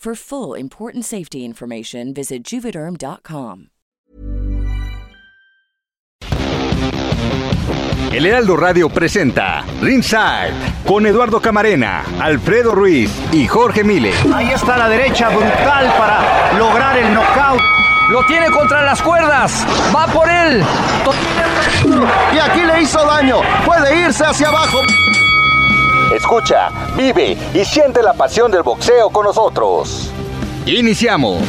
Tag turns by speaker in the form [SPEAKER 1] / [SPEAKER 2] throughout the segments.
[SPEAKER 1] For full important safety information, visit juvederm.com.
[SPEAKER 2] El Heraldo Radio presenta Ringside con Eduardo Camarena, Alfredo Ruiz y Jorge Mile.
[SPEAKER 3] Ahí está la derecha brutal para lograr el knockout.
[SPEAKER 4] Lo tiene contra las cuerdas. Va por él.
[SPEAKER 3] Y aquí le hizo daño. Puede irse hacia abajo.
[SPEAKER 2] Escucha, vive y siente la pasión del boxeo con nosotros. Iniciamos.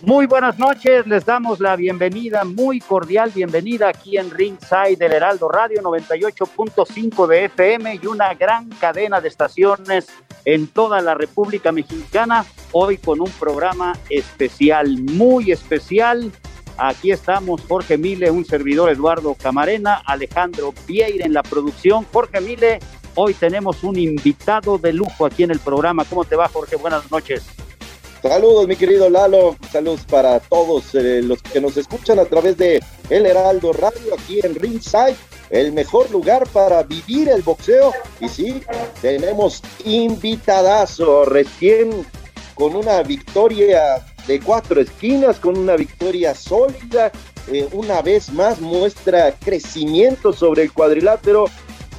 [SPEAKER 3] Muy buenas noches, les damos la bienvenida, muy cordial bienvenida aquí en Ringside del Heraldo Radio 98.5 de FM y una gran cadena de estaciones en toda la República Mexicana, hoy con un programa especial, muy especial. Aquí estamos Jorge Mile, un servidor Eduardo Camarena, Alejandro Vieira en la producción. Jorge Mile, hoy tenemos un invitado de lujo aquí en el programa. ¿Cómo te va Jorge? Buenas noches.
[SPEAKER 5] Saludos, mi querido Lalo. Saludos para todos eh, los que nos escuchan a través de El Heraldo Radio aquí en Ringside, el mejor lugar para vivir el boxeo. Y sí, tenemos invitadazo recién con una victoria de cuatro esquinas, con una victoria sólida. eh, una vez más muestra crecimiento sobre el cuadrilátero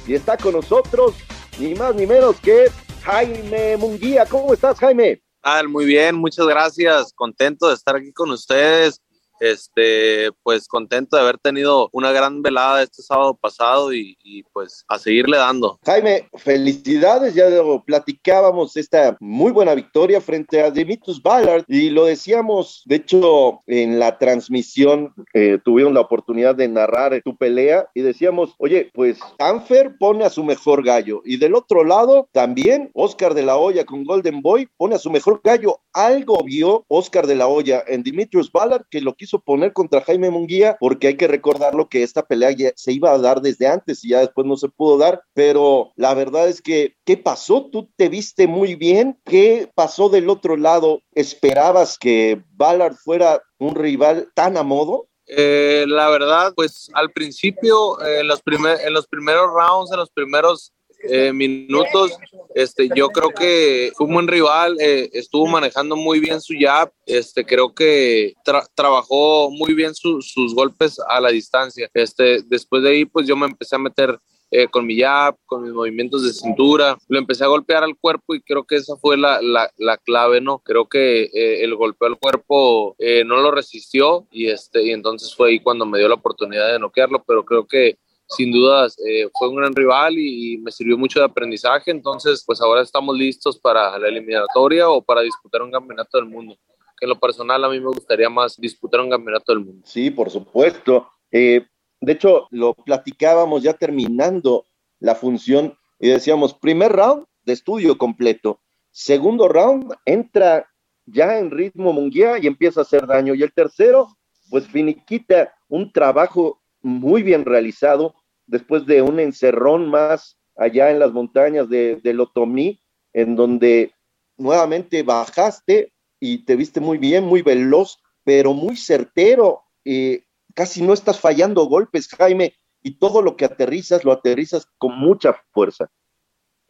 [SPEAKER 5] y está con nosotros ni más ni menos que Jaime Munguía. ¿Cómo estás, Jaime?
[SPEAKER 6] Muy bien, muchas gracias. Contento de estar aquí con ustedes. Este, pues contento de haber tenido una gran velada este sábado pasado y, y, pues a seguirle dando.
[SPEAKER 5] Jaime, felicidades, ya lo platicábamos esta muy buena victoria frente a Dimitrus Ballard y lo decíamos, de hecho, en la transmisión eh, tuvieron la oportunidad de narrar tu pelea y decíamos, oye, pues Anfer pone a su mejor gallo y del otro lado también Oscar de la Hoya con Golden Boy pone a su mejor gallo. Algo vio Oscar de la Hoya en Dimitrus Ballard que lo quiso poner contra Jaime Munguía, porque hay que recordarlo que esta pelea ya se iba a dar desde antes y ya después no se pudo dar, pero la verdad es que, ¿qué pasó? Tú te viste muy bien, ¿qué pasó del otro lado? ¿Esperabas que Ballard fuera un rival tan a modo?
[SPEAKER 6] Eh, la verdad, pues al principio, eh, en, los primer, en los primeros rounds, en los primeros eh, minutos. Este, yo creo que fue un buen rival, eh, estuvo manejando muy bien su jab, este, creo que tra trabajó muy bien su, sus golpes a la distancia. Este, después de ahí, pues yo me empecé a meter eh, con mi jab, con mis movimientos de cintura, lo empecé a golpear al cuerpo y creo que esa fue la, la, la clave, ¿no? Creo que eh, el golpeo al cuerpo eh, no lo resistió y, este, y entonces fue ahí cuando me dio la oportunidad de noquearlo, pero creo que sin dudas eh, fue un gran rival y, me sirvió mucho de aprendizaje, entonces pues ahora estamos listos para la eliminatoria o para disputar un campeonato del mundo. En lo personal a mí me gustaría más disputar un campeonato del mundo.
[SPEAKER 5] Sí, por supuesto. Eh, de hecho, lo platicábamos ya terminando la función y decíamos, primer round de estudio completo, segundo round entra ya en ritmo Munguía y empieza a hacer daño, y el tercero, pues finiquita un trabajo muy bien realizado después de un encerrón más allá en las montañas de, de Lotomí, en donde nuevamente bajaste y te viste muy bien, muy veloz, pero muy certero. Eh, casi no estás fallando golpes, Jaime, y todo lo que aterrizas, lo aterrizas con mucha fuerza.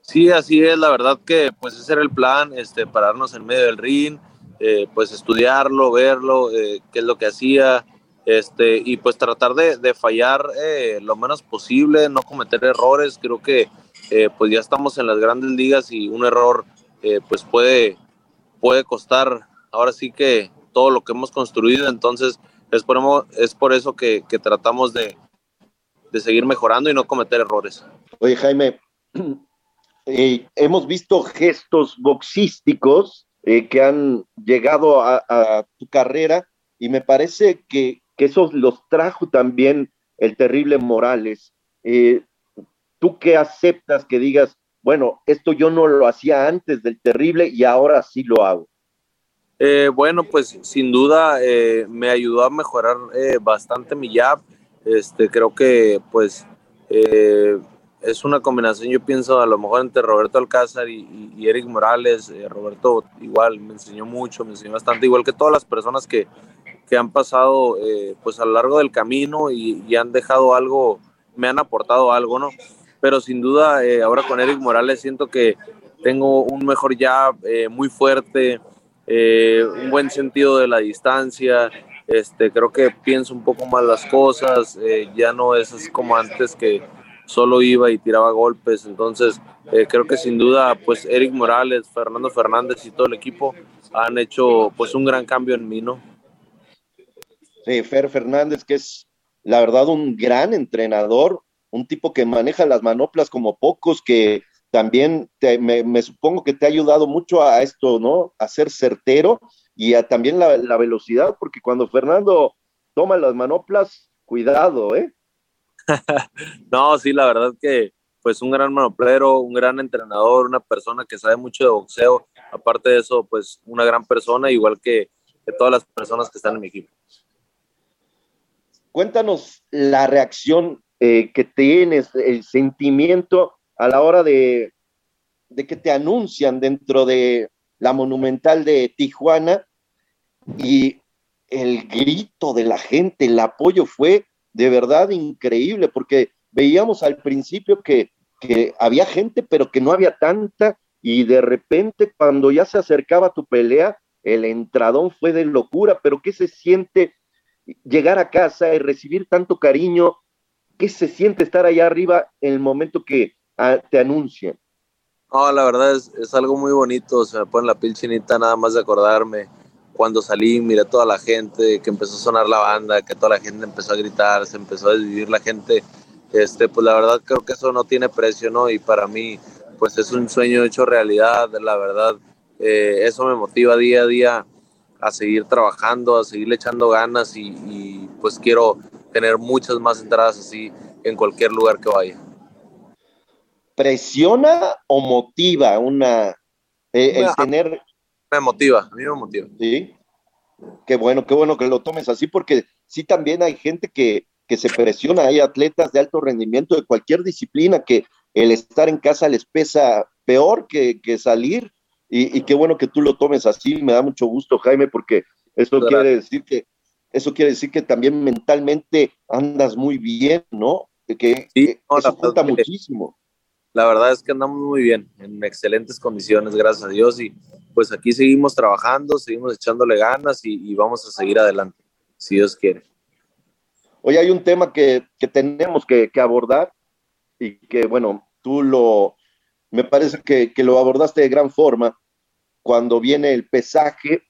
[SPEAKER 6] Sí, así es, la verdad que pues ese era el plan, este, pararnos en medio del ring, eh, pues estudiarlo, verlo, eh, qué es lo que hacía, este, y pues tratar de, fallar eh, lo menos posible, no cometer errores. Creo que eh, pues ya estamos en las grandes ligas y un error eh, pues puede, puede costar ahora sí que todo lo que hemos construido. Entonces es por, es por eso que, tratamos de, de, seguir mejorando y no cometer errores.
[SPEAKER 5] Oye Jaime, hemos visto gestos boxísticos que han llegado a, a tu carrera y me parece que que esos los trajo también el terrible Morales. Eh, ¿Tú qué aceptas que digas, bueno, esto yo no lo hacía antes del terrible y ahora sí lo hago?
[SPEAKER 6] Eh, bueno, pues sin duda eh, me ayudó a mejorar bastante mi jab. Este, creo que pues es una combinación, yo pienso a lo mejor entre Roberto Alcázar y, y Eric Morales. Roberto igual me enseñó mucho, me enseñó bastante, igual que todas las personas que, que han pasado eh, pues a lo largo del camino y, han dejado algo, me han aportado algo, ¿no? Pero sin duda, eh, ahora con Eric Morales siento que tengo un mejor jab, eh, muy fuerte, un buen sentido de la distancia, este, creo que pienso un poco más las cosas, ya no es como antes que solo iba y tiraba golpes, entonces creo que sin duda pues Eric Morales, Fernando Fernández y todo el equipo han hecho pues un gran cambio en mí, ¿no?
[SPEAKER 5] Fer Fernández, que es la verdad un gran entrenador, un tipo que maneja las manoplas como pocos, que también me, supongo que te ha ayudado mucho a esto, ¿no? A ser certero y a también la, la velocidad, porque cuando Fernando toma las manoplas, cuidado, ¿eh?
[SPEAKER 6] no, sí, la verdad que pues un gran manoplero, un gran entrenador, una persona que sabe mucho de boxeo, aparte de eso, pues una gran persona, igual que, que todas las personas que están en mi equipo.
[SPEAKER 5] Cuéntanos la reacción eh, que tienes, el sentimiento a la hora de, que te anuncian dentro de la monumental de Tijuana y el grito de la gente, el apoyo fue de verdad increíble porque veíamos al principio que, que había gente pero que no había tanta y de repente cuando ya se acercaba tu pelea, el entradón fue de locura, pero ¿qué se siente llegar a casa y recibir tanto cariño, ¿qué se siente estar allá arriba en el momento que ah, te anuncian?
[SPEAKER 6] No, la verdad es, algo muy bonito, se me pone la piel chinita nada más de acordarme cuando salí, miré a toda la gente, que empezó a sonar la banda, que toda la gente empezó a gritar, se empezó a desvivir la gente, este, pues la verdad creo que eso no tiene precio, ¿no? Y para mí, pues es un sueño hecho realidad, la verdad, eh, eso me motiva día a día a seguir trabajando, a seguirle echando ganas y, pues quiero tener muchas más entradas así en cualquier lugar que vaya.
[SPEAKER 5] ¿Presiona o motiva una eh, el tener?
[SPEAKER 6] Me motiva, a mí me motiva.
[SPEAKER 5] Sí. Qué bueno, qué bueno que lo tomes así, porque sí también hay gente que, que se presiona, hay atletas de alto rendimiento de cualquier disciplina que el estar en casa les pesa peor que, que salir y, qué bueno que tú lo tomes así, me da mucho gusto, Jaime, porque eso quiere decir que eso quiere decir que también mentalmente andas muy bien, ¿no? Que, sí, eso cuenta muchísimo.
[SPEAKER 6] La verdad es que andamos muy bien, en excelentes condiciones, gracias a Dios, y pues aquí seguimos trabajando, seguimos echándole ganas y, vamos a seguir adelante, si Dios quiere.
[SPEAKER 5] Hoy hay un tema que, que tenemos que, que, abordar y que, bueno, tú lo, me parece que, que, lo abordaste de gran forma cuando viene el pesaje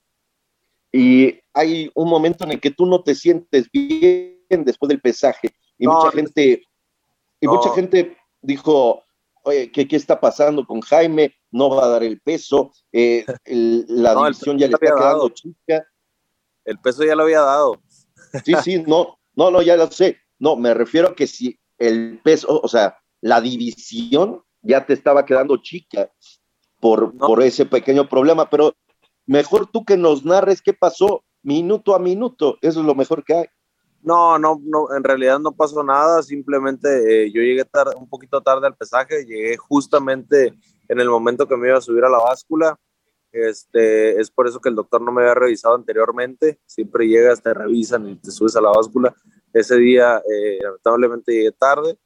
[SPEAKER 5] y hay un momento en el que tú no te sientes bien después del pesaje. Y mucha gente y mucha gente dijo oye ¿qué, ¿qué, está pasando con Jaime no va a dar el peso eh, la división ya le está quedando chica
[SPEAKER 6] el peso ya lo había dado.
[SPEAKER 5] Sí sí no no no ya lo sé. No me refiero a que si el peso o sea la división ya te estaba quedando chica por, por ese pequeño problema, pero mejor tú que nos narres qué pasó minuto a minuto, eso es lo mejor que hay.
[SPEAKER 6] No, no, no, en realidad no pasó nada, simplemente eh, yo llegué tarde, un poquito tarde al pesaje, llegué justamente en el momento que me iba a subir a la báscula, este, es por eso que el doctor no me había revisado anteriormente, siempre llegas, te revisan y te subes a la báscula, ese día eh, lamentablemente llegué tarde,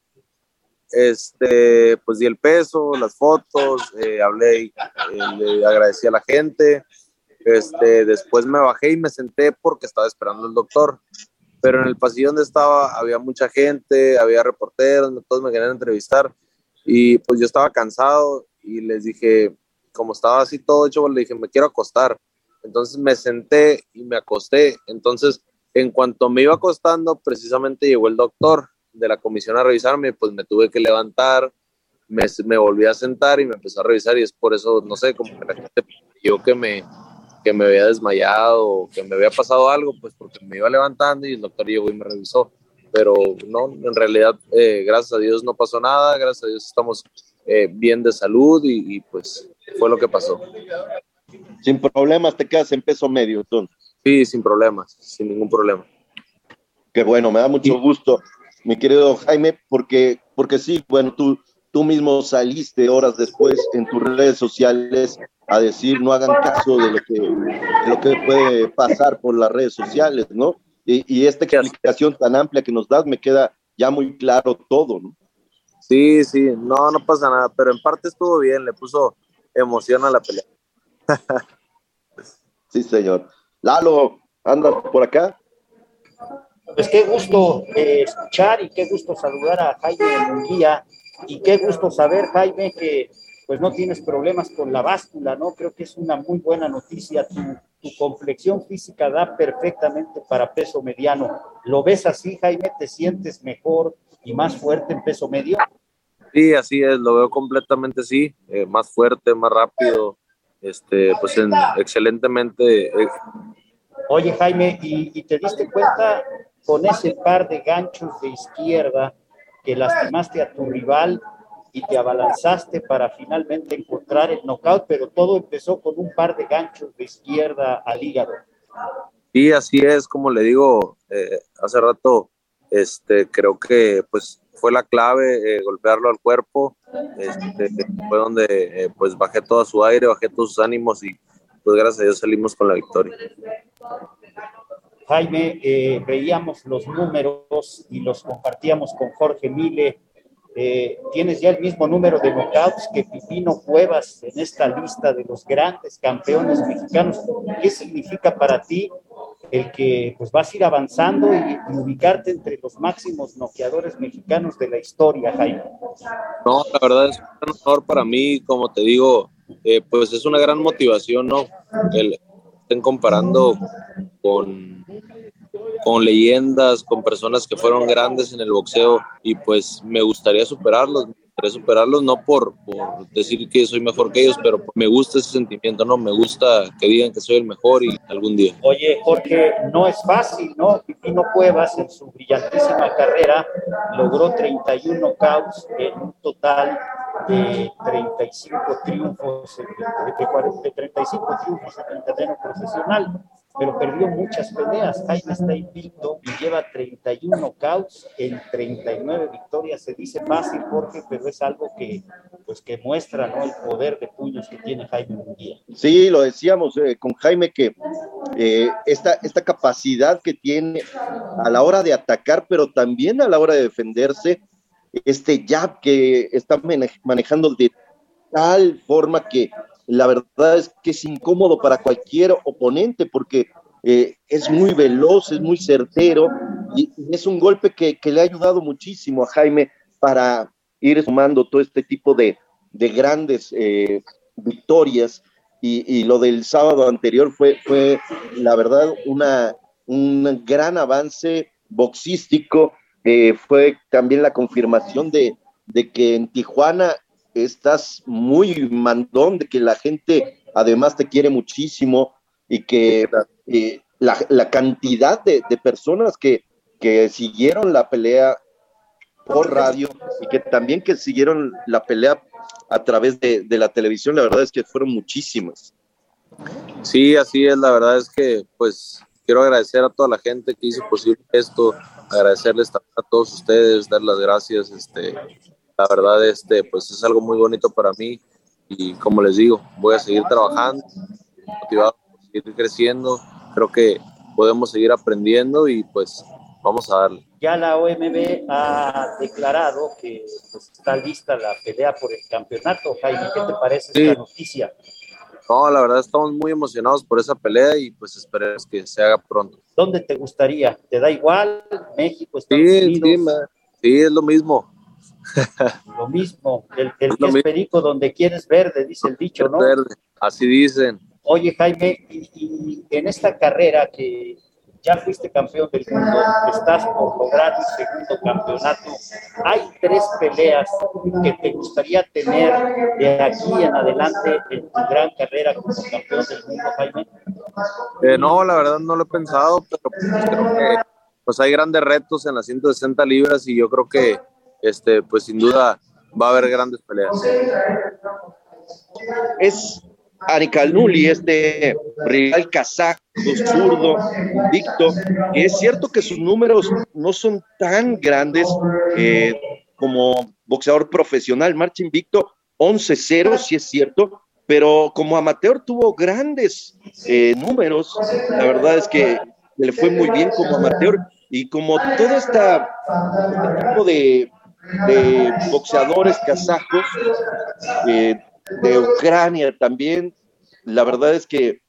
[SPEAKER 6] este, pues di el peso, las fotos, eh, hablé, y eh, agradecí a la gente. Este, después me bajé y me senté porque estaba esperando el doctor. pero en el pasillo donde estaba había mucha gente, había reporteros, todos me querían entrevistar y pues yo estaba cansado y les dije, como estaba así todo hecho, le dije, me quiero acostar. Entonces me senté y me acosté. Entonces, en cuanto me iba acostando, precisamente llegó el doctor de la comisión a revisarme, pues me tuve que levantar, me, me volví a sentar y me empezó a revisar y es por eso, no sé, como que la gente yo que me, que me había desmayado que me había pasado algo, pues porque me iba levantando y el doctor llegó y me revisó. Pero no, en realidad, eh, gracias a Dios no pasó nada, gracias a Dios estamos eh, bien de salud y, pues fue lo que pasó.
[SPEAKER 5] Sin problemas te quedas en peso medio entonces.
[SPEAKER 6] Sí, sin problemas, sin ningún problema.
[SPEAKER 5] Qué bueno, me da mucho gusto, mi querido Jaime, porque, porque sí, bueno, tú, tú mismo saliste horas después en tus redes sociales a decir no hagan caso de lo que, lo que puede pasar por las redes sociales, ¿no? Y, y, esta explicación tan amplia que nos das me queda ya muy claro todo, ¿no?
[SPEAKER 6] Sí, sí, no, no pasa nada, pero en parte estuvo bien, le puso emoción a la pelea.
[SPEAKER 5] sí, señor. Lalo, anda por acá.
[SPEAKER 3] Pues qué gusto eh, escuchar y qué gusto saludar a Jaime Munguía y qué gusto saber, Jaime, que pues no tienes problemas con la báscula, ¿no? Creo que es una muy buena noticia. Tu, tu complexión física da perfectamente para peso mediano. ¿Lo ves así, Jaime? ¿Te sientes mejor y más fuerte en peso medio?
[SPEAKER 6] Sí, así es, lo veo completamente así, eh, más fuerte, más rápido, este, pues en, excelentemente. Eh.
[SPEAKER 3] Oye, Jaime, ¿y, ¿y te diste cuenta con ese par de ganchos de izquierda que lastimaste a tu rival y te abalanzaste para finalmente encontrar el knockout, pero todo empezó con un par de ganchos de izquierda al hígado.
[SPEAKER 6] Sí, así es, como le digo eh, hace rato, este, creo que pues fue la clave eh, golpearlo al cuerpo, este, fue donde eh, pues bajé todo su aire, bajé todos sus ánimos y pues gracias a Dios salimos con la victoria.
[SPEAKER 3] Jaime, veíamos los números y los compartíamos con Jorge Mile eh, tienes ya el mismo número de knockouts que Pipino Cuevas en esta lista de los grandes campeones mexicanos. ¿Qué significa para ti el que pues vas a ir avanzando y, ubicarte entre los máximos noqueadores mexicanos de la historia, Jaime?
[SPEAKER 6] No, la verdad es un honor para mí, como te digo, eh, pues es una gran motivación, ¿no? Comparando con con leyendas, con personas que fueron grandes en el boxeo y pues me gustaría superarlos, me gustaría superarlos no por, por, decir que soy mejor que ellos, pero me gusta ese sentimiento, ¿no? Me gusta que digan que soy el mejor y algún día.
[SPEAKER 3] Oye, porque no es fácil, ¿no? Pipino Cuevas en su brillantísima carrera logró 31 knockouts en un total de 35 triunfos, de, de 35 triunfos en el terreno profesional pero perdió muchas peleas. Jaime está invicto y lleva 31 knockouts en 39 victorias. Se dice fácil, Jorge, pero es algo que, pues, que muestra ¿no? el poder de puños que tiene Jaime Munguía.
[SPEAKER 5] Sí, lo decíamos eh, con Jaime que eh, esta, esta capacidad que tiene a la hora de atacar, pero también a la hora de defenderse, este jab que está manejando de tal forma que la verdad es que es incómodo para cualquier oponente porque eh, es muy veloz, es muy certero y, es un golpe que, le ha ayudado muchísimo a Jaime para ir sumando todo este tipo de, grandes eh, victorias y, lo del sábado anterior fue, fue la verdad una, un gran avance boxístico, eh, fue también la confirmación de, de que en Tijuana estás muy mandón, de que la gente además te quiere muchísimo y que eh, la, cantidad de, personas que, que, siguieron la pelea por radio y que también que siguieron la pelea a través de, la televisión, la verdad es que fueron muchísimas.
[SPEAKER 6] Sí, así es, la verdad es que pues quiero agradecer a toda la gente que hizo posible esto, agradecerles a todos ustedes, dar las gracias, este, la verdad, este, pues es algo muy bonito para mí y como les digo, voy a seguir trabajando, motivado, seguir creciendo. Creo que podemos seguir aprendiendo y pues vamos a darle.
[SPEAKER 3] Ya la OMB ha declarado que pues, está lista la pelea por el campeonato. Jaime, ¿qué te parece esta noticia?
[SPEAKER 6] No, la verdad estamos muy emocionados por esa pelea y pues esperemos que se haga pronto.
[SPEAKER 3] ¿Dónde te gustaría? ¿Te da igual? ¿México, Estados Unidos?
[SPEAKER 6] Sí, sí, es lo mismo.
[SPEAKER 3] Lo mismo, el, el que es perico donde quieres verde, dice el dicho, ¿no? Verde,
[SPEAKER 6] así dicen.
[SPEAKER 3] Oye, Jaime, y, en esta carrera que ya fuiste campeón del mundo, estás por lograr un segundo campeonato, ¿hay tres peleas que te gustaría tener de aquí en adelante en tu gran carrera como campeón del mundo, Jaime?
[SPEAKER 6] Eh, no, la verdad no lo he pensado, pero pues, creo que pues hay grandes retos en las 160 libras y yo creo que este, pues sin duda va a haber grandes peleas.
[SPEAKER 5] Es Nuli, este rival kazajo, zurdo, dicto, que es cierto que sus números no son tan grandes eh, como boxeador profesional, marcha invicto 11-0, si es cierto, pero como amateur tuvo grandes eh, números, la verdad es que le fue muy bien como amateur y como todo este tipo de, de boxeadores kazajos, eh, de Ucrania también. La verdad es que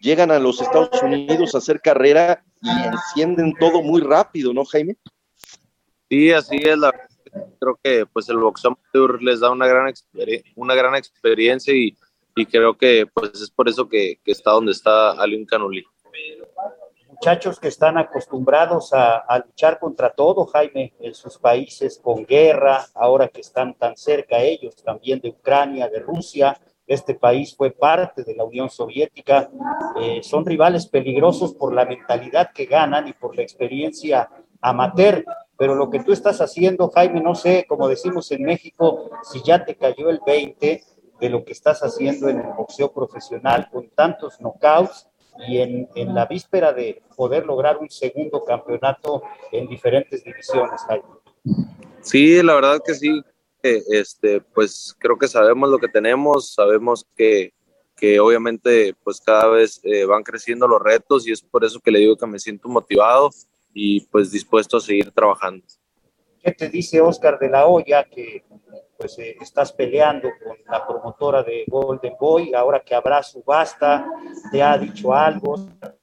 [SPEAKER 5] llegan a los Estados Unidos a hacer carrera y encienden todo muy rápido, ¿no, Jaime?
[SPEAKER 6] Sí, así es. La, creo que pues el boxeo les da una gran, una gran experiencia y, y, creo que pues es por eso que, que está donde está Alin Canuli
[SPEAKER 3] muchachos que están acostumbrados a, luchar contra todo, Jaime, en sus países con guerra, ahora que están tan cerca ellos, también de Ucrania, de Rusia, este país fue parte de la Unión Soviética, eh, son rivales peligrosos por la mentalidad que ganan y por la experiencia amateur, pero lo que tú estás haciendo, Jaime, no sé, como decimos en México, si ya te cayó el 20 de lo que estás haciendo en el boxeo profesional con tantos knockouts y en, en, la víspera de poder lograr un segundo campeonato en diferentes divisiones, Jaime.
[SPEAKER 6] Sí, la verdad que sí. Este, pues creo que sabemos lo que tenemos, sabemos que, que obviamente pues cada vez eh, van creciendo los retos y es por eso que le digo que me siento motivado y pues dispuesto a seguir trabajando.
[SPEAKER 3] ¿Qué te dice Oscar de la Hoya que pues eh, estás peleando con la promotora de Golden Boy, ahora que habrá subasta, te ha dicho algo,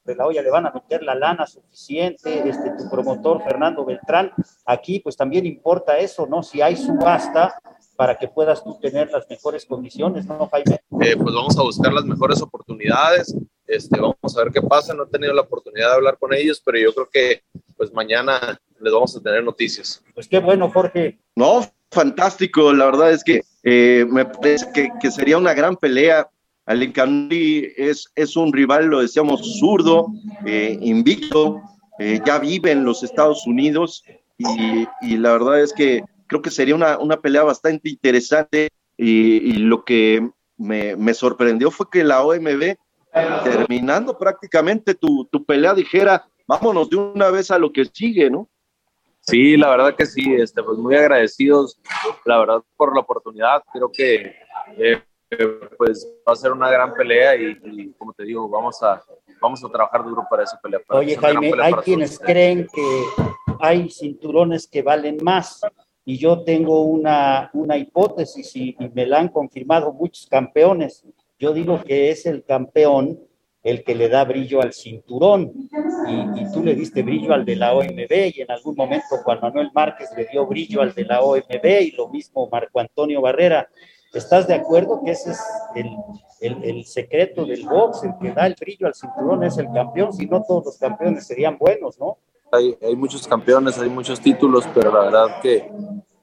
[SPEAKER 3] de la olla le van a meter la lana suficiente, este, tu promotor Fernando Beltrán, aquí pues también importa eso, ¿no? Si hay subasta, para que puedas tú tener las mejores condiciones, ¿no, Jaime?
[SPEAKER 6] Eh, pues vamos a buscar las mejores oportunidades, este, vamos a ver qué pasa, no he tenido la oportunidad de hablar con ellos, pero yo creo que pues mañana les vamos a tener noticias.
[SPEAKER 3] Pues qué bueno, Jorge.
[SPEAKER 5] No, fantástico. La verdad es que eh, me parece que, sería una gran pelea. Alicante es, es un rival, lo decíamos, zurdo, eh, invicto, eh, ya vive en los Estados Unidos y, la verdad es que creo que sería una, una pelea bastante interesante y, lo que me, me, sorprendió fue que la OMB, terminando prácticamente tu, tu pelea, dijera, vámonos de una vez a lo que sigue, ¿no?
[SPEAKER 6] Sí, la verdad que sí, este, pues muy agradecidos, la verdad, por la oportunidad. Creo que eh, pues va a ser una gran pelea y, como te digo, vamos a, vamos a trabajar duro para esa pelea.
[SPEAKER 3] Oye, Jaime, hay quienes creen que hay cinturones que valen más y yo tengo una, una hipótesis y me la han confirmado muchos campeones. Yo digo que es el campeón el que le da brillo al cinturón y, tú le diste brillo al de la OMB y en algún momento Juan Manuel Márquez le dio brillo al de la OMB y lo mismo Marco Antonio Barrera. ¿Estás de acuerdo que ese es el, secreto del box, el que da el brillo al cinturón es el campeón? Si no, todos los campeones serían buenos, ¿no?
[SPEAKER 6] Hay, hay muchos campeones, hay muchos títulos, pero la verdad que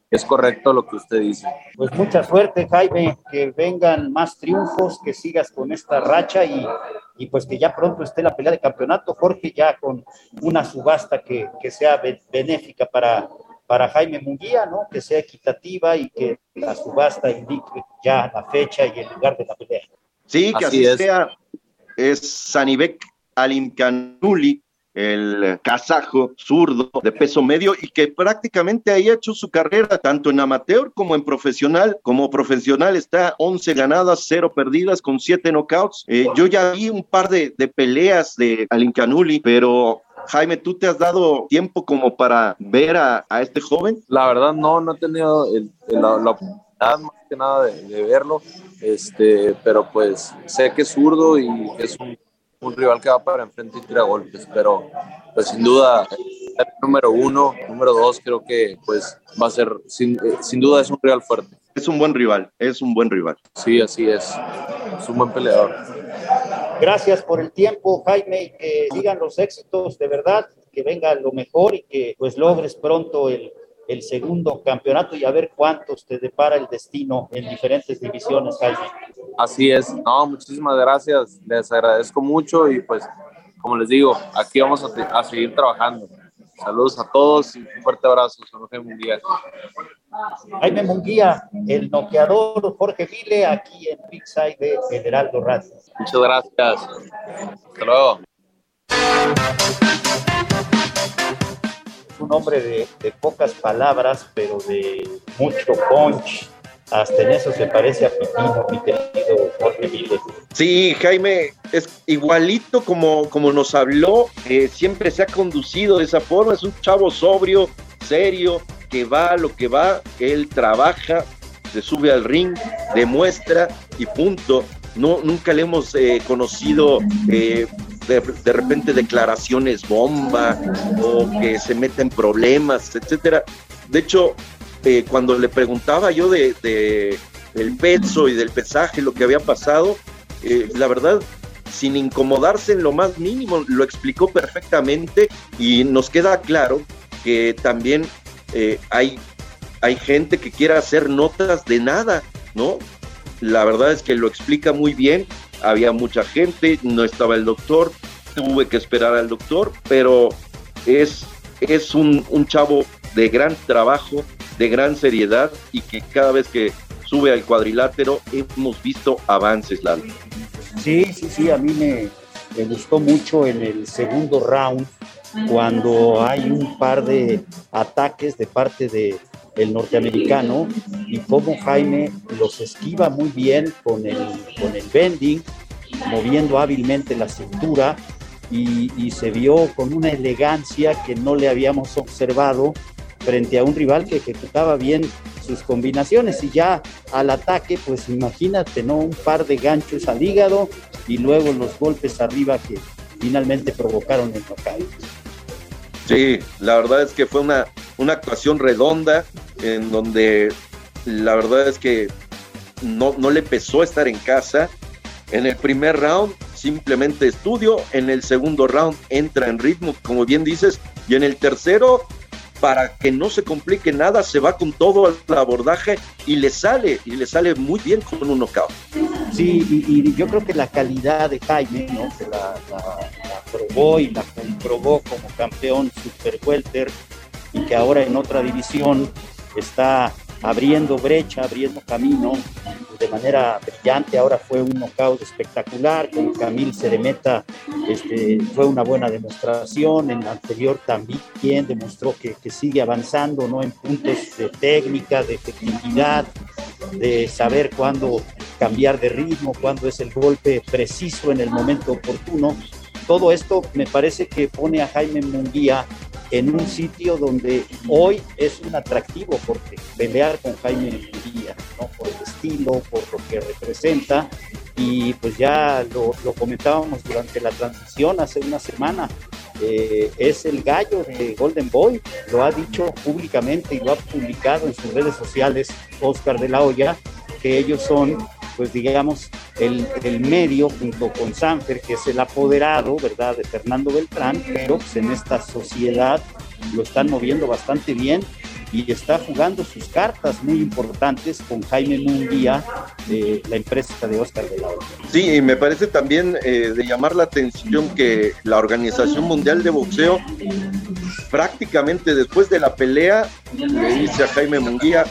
[SPEAKER 6] es correcto lo que usted dice.
[SPEAKER 3] Pues mucha suerte, Jaime, que vengan más triunfos, que sigas con esta racha y, y pues que ya pronto esté la pelea de campeonato, Jorge, ya con una subasta que, que sea benéfica para, para Jaime Munguía, ¿no? Que sea equitativa y que la subasta indique ya la fecha y el lugar de la pelea.
[SPEAKER 5] Sí, que así, sea. Es Sanibek Alimcanuli, el kazajo zurdo de peso medio y que prácticamente ahí ha hecho su carrera tanto en amateur como en profesional. Como profesional está 11 ganadas, 0 perdidas con 7 knockouts. Eh, yo ya vi un par de, peleas de Alincanuli, pero Jaime, ¿tú te has dado tiempo como para ver a, este joven?
[SPEAKER 6] La verdad no, no he tenido la, más que nada de, verlo, este, pero pues sé que es zurdo y es un, rival que va para enfrente y tira golpes, pero pues sin duda número uno, número dos, creo que pues va a ser, sin, sin duda es un rival fuerte.
[SPEAKER 5] Es un buen rival, es un buen rival.
[SPEAKER 6] Sí, así es, es un buen peleador.
[SPEAKER 3] Gracias por el tiempo, Jaime, y que sigan los éxitos de verdad, que venga lo mejor y que pues logres pronto el, el segundo campeonato y a ver cuántos te depara el destino en diferentes divisiones, Jaime.
[SPEAKER 6] Así es, no, muchísimas gracias, les agradezco mucho y pues como les digo, aquí vamos a, a seguir trabajando. Saludos a todos y un fuerte abrazo, Jorge Munguía.
[SPEAKER 3] Jaime Munguía, el noqueador Jorge Vile, aquí en Side de Generaldo Radio.
[SPEAKER 6] Muchas gracias. Hasta luego.
[SPEAKER 3] Un hombre de, pocas palabras, pero de mucho punch hasta en eso se parece a Pepino, mi querido Jorge.
[SPEAKER 5] Sí, Jaime, es igualito como, como nos habló, eh, siempre se ha conducido de esa forma, es un chavo sobrio, serio, que va a lo que va, él trabaja, se sube al ring, demuestra y punto. No, nunca le hemos eh, conocido eh, de, de, repente declaraciones bomba o que se meten problemas, etcétera. De hecho, eh, cuando le preguntaba yo de, el peso y del pesaje, lo que había pasado, la verdad, sin incomodarse en lo más mínimo, lo explicó perfectamente y nos queda claro que también hay, hay gente que quiera hacer notas de nada, ¿no? La verdad es que lo explica muy bien, había mucha gente, no estaba el doctor, tuve que esperar al doctor, pero es, es un, un chavo de gran trabajo, de gran seriedad y que cada vez que sube al cuadrilátero hemos visto avances, Lalo.
[SPEAKER 3] Sí, sí, sí, a mí me, me gustó mucho en el segundo round cuando hay un par de ataques de parte de el norteamericano y cómo Jaime los esquiva muy bien con el, con el bending, moviendo hábilmente la cintura y, se vio con una elegancia que no le habíamos observado frente a un rival que ejecutaba bien sus combinaciones y ya al ataque, pues imagínate, ¿no? Un par de ganchos al hígado y luego los golpes arriba que finalmente provocaron el knockout.
[SPEAKER 5] Sí, la verdad es que fue una, una actuación redonda en donde la verdad es que no, no le pesó estar en casa. En el primer round simplemente estudio, en el segundo round entra en ritmo, como bien dices, y en el tercero para que no se complique nada, se va con todo al abordaje y le sale, y le sale muy bien con un knockout.
[SPEAKER 3] Sí, y, y yo creo que la calidad de Jaime, ¿no? que la, la, la, probó y la comprobó como campeón super welter y que ahora en otra división está abriendo brecha, abriendo camino de manera brillante. Ahora fue un knockout espectacular con Camil Ceremeta. Este, fue una buena demostración. En la anterior también demostró que, que sigue avanzando ¿no? en puntos de técnica, de efectividad, de saber cuándo cambiar de ritmo, cuándo es el golpe preciso en el momento oportuno. Todo esto me parece que pone a Jaime Munguía en un sitio donde hoy es un atractivo porque pelear con Jaime Munguía, ¿no? por el estilo, por lo que representa, y pues ya lo, comentábamos durante la transmisión hace una semana, eh, es el gallo de Golden Boy, lo ha dicho públicamente y lo ha publicado en sus redes sociales Oscar de la Hoya, que ellos son pues digamos, el, el, medio junto con Sanfer, que es el apoderado, ¿verdad?, de Fernando Beltrán, pero pues, en esta sociedad lo están moviendo bastante bien y está jugando sus cartas muy importantes con Jaime Munguía, eh, la empresa de Oscar de la Hoya.
[SPEAKER 5] Sí, y me parece también eh, de llamar la atención que la Organización Mundial de Boxeo prácticamente después de la pelea le dice a Jaime Munguía,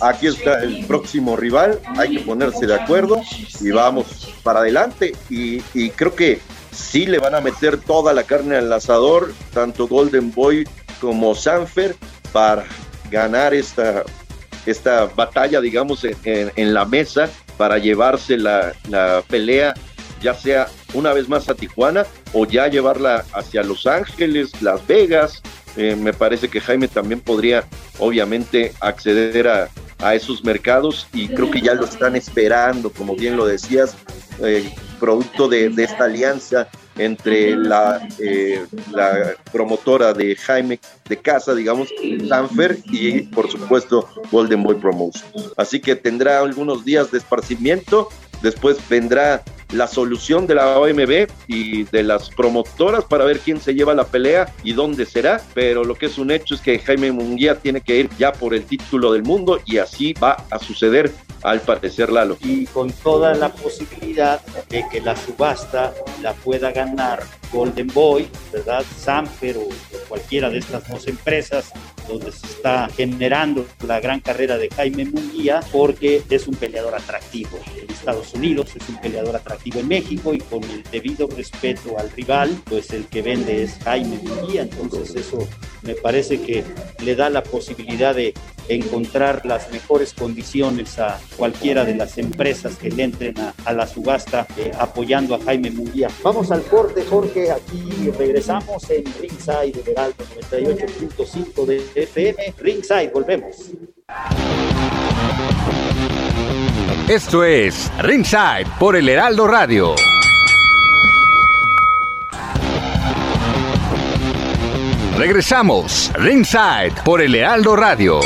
[SPEAKER 5] aquí está el próximo rival, hay que ponerse de acuerdo y vamos para adelante. Y, y, creo que sí le van a meter toda la carne al asador, tanto Golden Boy como Sanfer, para ganar esta, esta batalla, digamos, en, en, en la mesa, para llevarse la, la pelea, ya sea una vez más a Tijuana o ya llevarla hacia Los Ángeles, Las Vegas. Eh, me parece que Jaime también podría, obviamente, acceder a, a esos mercados y creo que ya lo están esperando, como bien lo decías, eh, producto de, esta alianza entre la, eh, la promotora de Jaime de casa, digamos, Sanfer y por supuesto Golden Boy Promotion. Así que tendrá algunos días de esparcimiento, después vendrá la solución de la OMB y de las promotoras para ver quién se lleva la pelea y dónde será, pero lo que es un hecho es que Jaime Munguía tiene que ir ya por el título del mundo y así va a suceder al parecer Lalo.
[SPEAKER 3] Y con toda la posibilidad de que la subasta la pueda ganar Golden Boy, ¿verdad? Samper o, cualquiera de estas dos empresas donde se está generando la gran carrera de Jaime Munguía porque es un peleador atractivo en Estados Unidos, es un peleador atractivo en México y con el debido respeto al rival, pues el que vende es Jaime Munguía, entonces eso me parece que le da la posibilidad de encontrar las mejores condiciones a cualquiera de las empresas que le entren a, la subasta eh, apoyando a Jaime Munguía. Vamos al corte, Jorge, aquí regresamos en Ringside de Veralto 98.5 de FM. Ringside, volvemos.
[SPEAKER 2] Esto es Ringside por el Heraldo Radio. Regresamos, Ringside por el Heraldo Radio.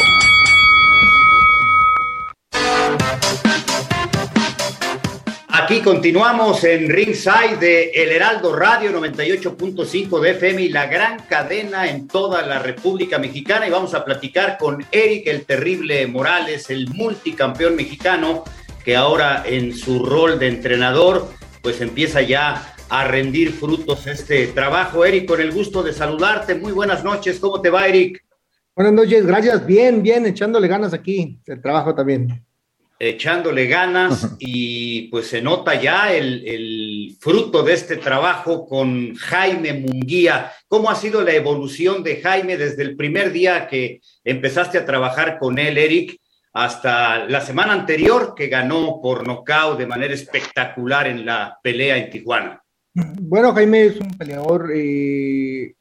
[SPEAKER 3] Aquí continuamos en Ringside de El Heraldo Radio 98.5 de FM y la gran cadena en toda la República Mexicana y vamos a platicar con Eric el Terrible Morales, el multicampeón mexicano que ahora en su rol de entrenador pues empieza ya a rendir frutos este trabajo. Eric, con el gusto de saludarte. Muy buenas noches. ¿Cómo te va, Eric?
[SPEAKER 7] Buenas noches, gracias. Bien, bien, echándole ganas aquí. El trabajo también.
[SPEAKER 3] Echándole ganas y pues se nota ya el, el fruto de este trabajo con Jaime Munguía. ¿Cómo ha sido la evolución de Jaime desde el primer día que empezaste a trabajar con él, Eric? hasta la semana anterior que ganó por nocaut de manera espectacular en la pelea en Tijuana.
[SPEAKER 7] Bueno, Jaime es un peleador eh,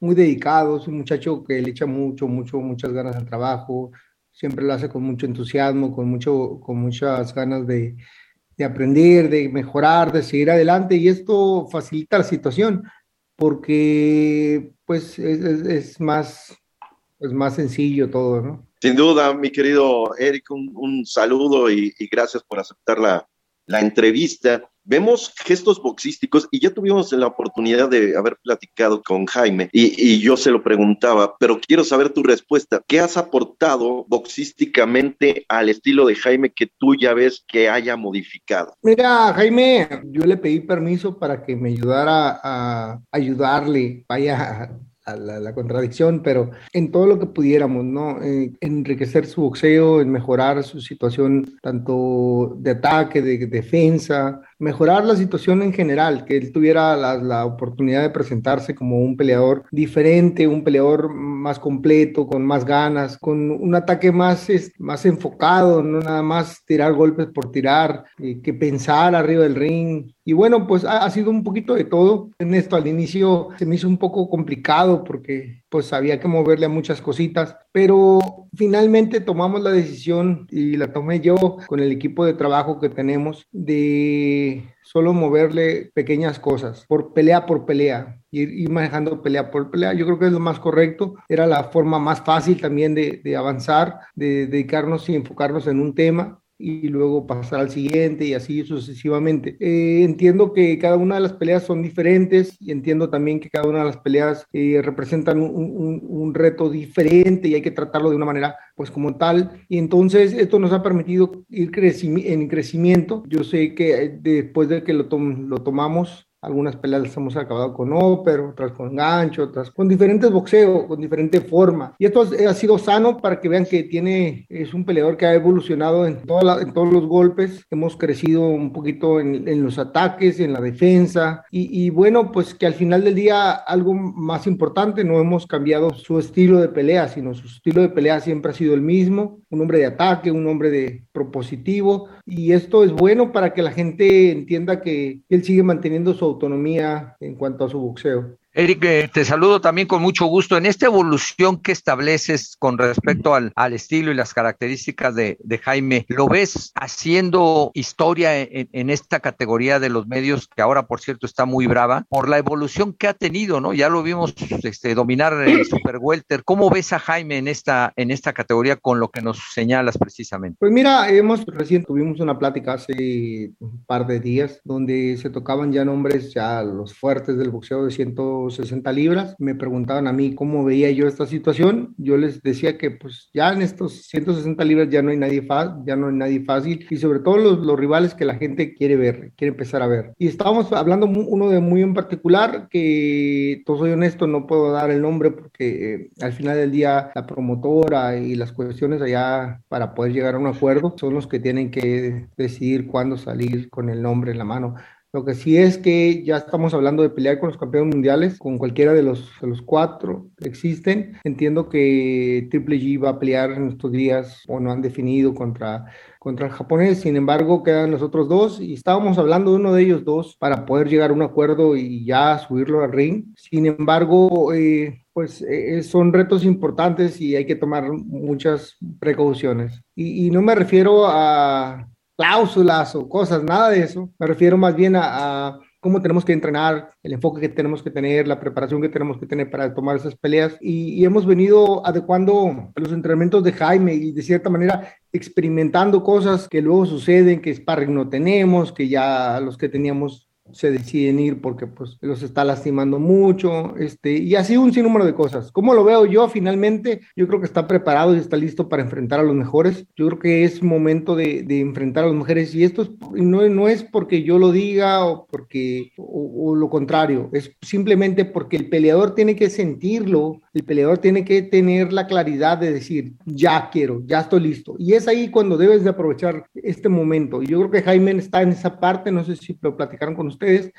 [SPEAKER 7] muy dedicado, es un muchacho que le echa mucho, mucho, muchas ganas al trabajo, siempre lo hace con mucho entusiasmo, con, mucho, con muchas ganas de, de aprender, de mejorar, de seguir adelante y esto facilita la situación porque pues es, es, más, es más sencillo todo, ¿no?
[SPEAKER 5] Sin duda, mi querido Eric, un, saludo y, y, gracias por aceptar la, la entrevista vemos gestos boxísticos y ya tuvimos la oportunidad de haber platicado con Jaime y, yo se lo preguntaba, pero quiero saber tu respuesta. ¿Qué has aportado boxísticamente al estilo de Jaime que tú ya ves que haya modificado?
[SPEAKER 7] Mira, Jaime, yo le pedí permiso para que me ayudara a ayudarle, vaya la, contradicción, pero en todo lo que pudiéramos, ¿no? Eh, enriquecer su boxeo, en mejorar su situación tanto de ataque, de, defensa, mejorar la situación en general, que él tuviera la, la, oportunidad de presentarse como un peleador diferente, un peleador más completo, con más ganas, con un ataque más, más enfocado, no nada más tirar golpes por tirar, eh, que pensar arriba del ring. Y bueno, pues ha, ha sido un poquito de todo. En esto al inicio se me hizo un poco complicado porque pues había que moverle a muchas cositas, pero finalmente tomamos la decisión y la tomé yo con el equipo de trabajo que tenemos de solo moverle pequeñas cosas, por pelea por pelea, ir, ir, manejando pelea por pelea. Yo creo que es lo más correcto, era la forma más fácil también de, de avanzar, de dedicarnos y enfocarnos en un tema y luego pasar al siguiente y así sucesivamente. Eh, entiendo que cada una de las peleas son diferentes y entiendo también que cada una de las peleas eh, representan un, un, reto diferente y hay que tratarlo de una manera pues como tal. Y entonces esto nos ha permitido ir en crecimiento. Yo sé que eh, después de que lo, lo tomamos algunas peleas las hemos acabado con ópera, otras con gancho, otras con diferentes boxeos, con diferente forma. Y esto ha sido sano para que vean que tiene, es un peleador que ha evolucionado en, toda en todos los golpes. Hemos crecido un poquito en, en los ataques, en la defensa. Y, y, bueno, pues que al final del día algo más importante, no hemos cambiado su estilo de pelea, sino su estilo de pelea siempre ha sido el mismo. Un hombre de ataque, un hombre de propositivo. Y esto es bueno para que la gente entienda que él sigue manteniendo su autonomía en cuanto a su boxeo.
[SPEAKER 4] Eric, eh, te saludo también con mucho gusto. En esta evolución que estableces con respecto al, estilo y las características de, Jaime, ¿lo ves haciendo historia en, esta categoría de los medios, que ahora, por cierto, está muy brava, por la evolución que ha tenido, ¿no? Ya lo vimos este, dominar el Super Welter. ¿Cómo ves a Jaime en esta, en esta categoría con lo que nos señalas precisamente?
[SPEAKER 7] Pues mira, hemos recién tuvimos una plática hace un par de días donde se tocaban ya nombres, ya los fuertes del boxeo de ciento 60 libras. Me preguntaban a mí cómo veía yo esta situación. Yo les decía que pues ya en estos 160 libras ya no hay nadie, ya no hay nadie fácil y sobre todo los, los rivales que la gente quiere ver, quiere empezar a ver. Y estábamos hablando uno de muy en particular que, todo soy honesto, no puedo dar el nombre porque eh, al final del día la promotora y las cuestiones allá para poder llegar a un acuerdo son los que tienen que decidir cuándo salir con el nombre en la mano. Lo que sí es que ya estamos hablando de pelear con los campeones mundiales, con cualquiera de los, de los cuatro que existen. Entiendo que Triple G va a pelear en estos días o no han definido contra, contra el japonés. Sin embargo, quedan los otros dos y estábamos hablando de uno de ellos dos para poder llegar a un acuerdo y ya subirlo al ring. Sin embargo, eh, pues eh, son retos importantes y hay que tomar muchas precauciones. y no me refiero a cláusulas o cosas, nada de eso. Me refiero más bien a, cómo tenemos que entrenar, el enfoque que tenemos que tener, la preparación que tenemos que tener para tomar esas peleas. Y, hemos venido adecuando los entrenamientos de Jaime y de cierta manera experimentando cosas que luego suceden, que sparring no tenemos, que ya los que teníamos se deciden ir porque pues los está lastimando mucho, este, y así un sinnúmero de cosas. ¿Cómo lo veo yo finalmente? Yo creo que está preparado y está listo para enfrentar a los mejores. Yo creo que es momento de, de enfrentar a los mejores y esto no, no, es porque yo lo diga o porque, o, lo contrario, es simplemente porque el peleador tiene que sentirlo, el peleador tiene que tener la claridad de decir, ya quiero, ya estoy listo. Y es ahí cuando debes de aprovechar este momento. Yo creo que Jaime está en esa parte, no sé si lo platicaron con usted ustedes,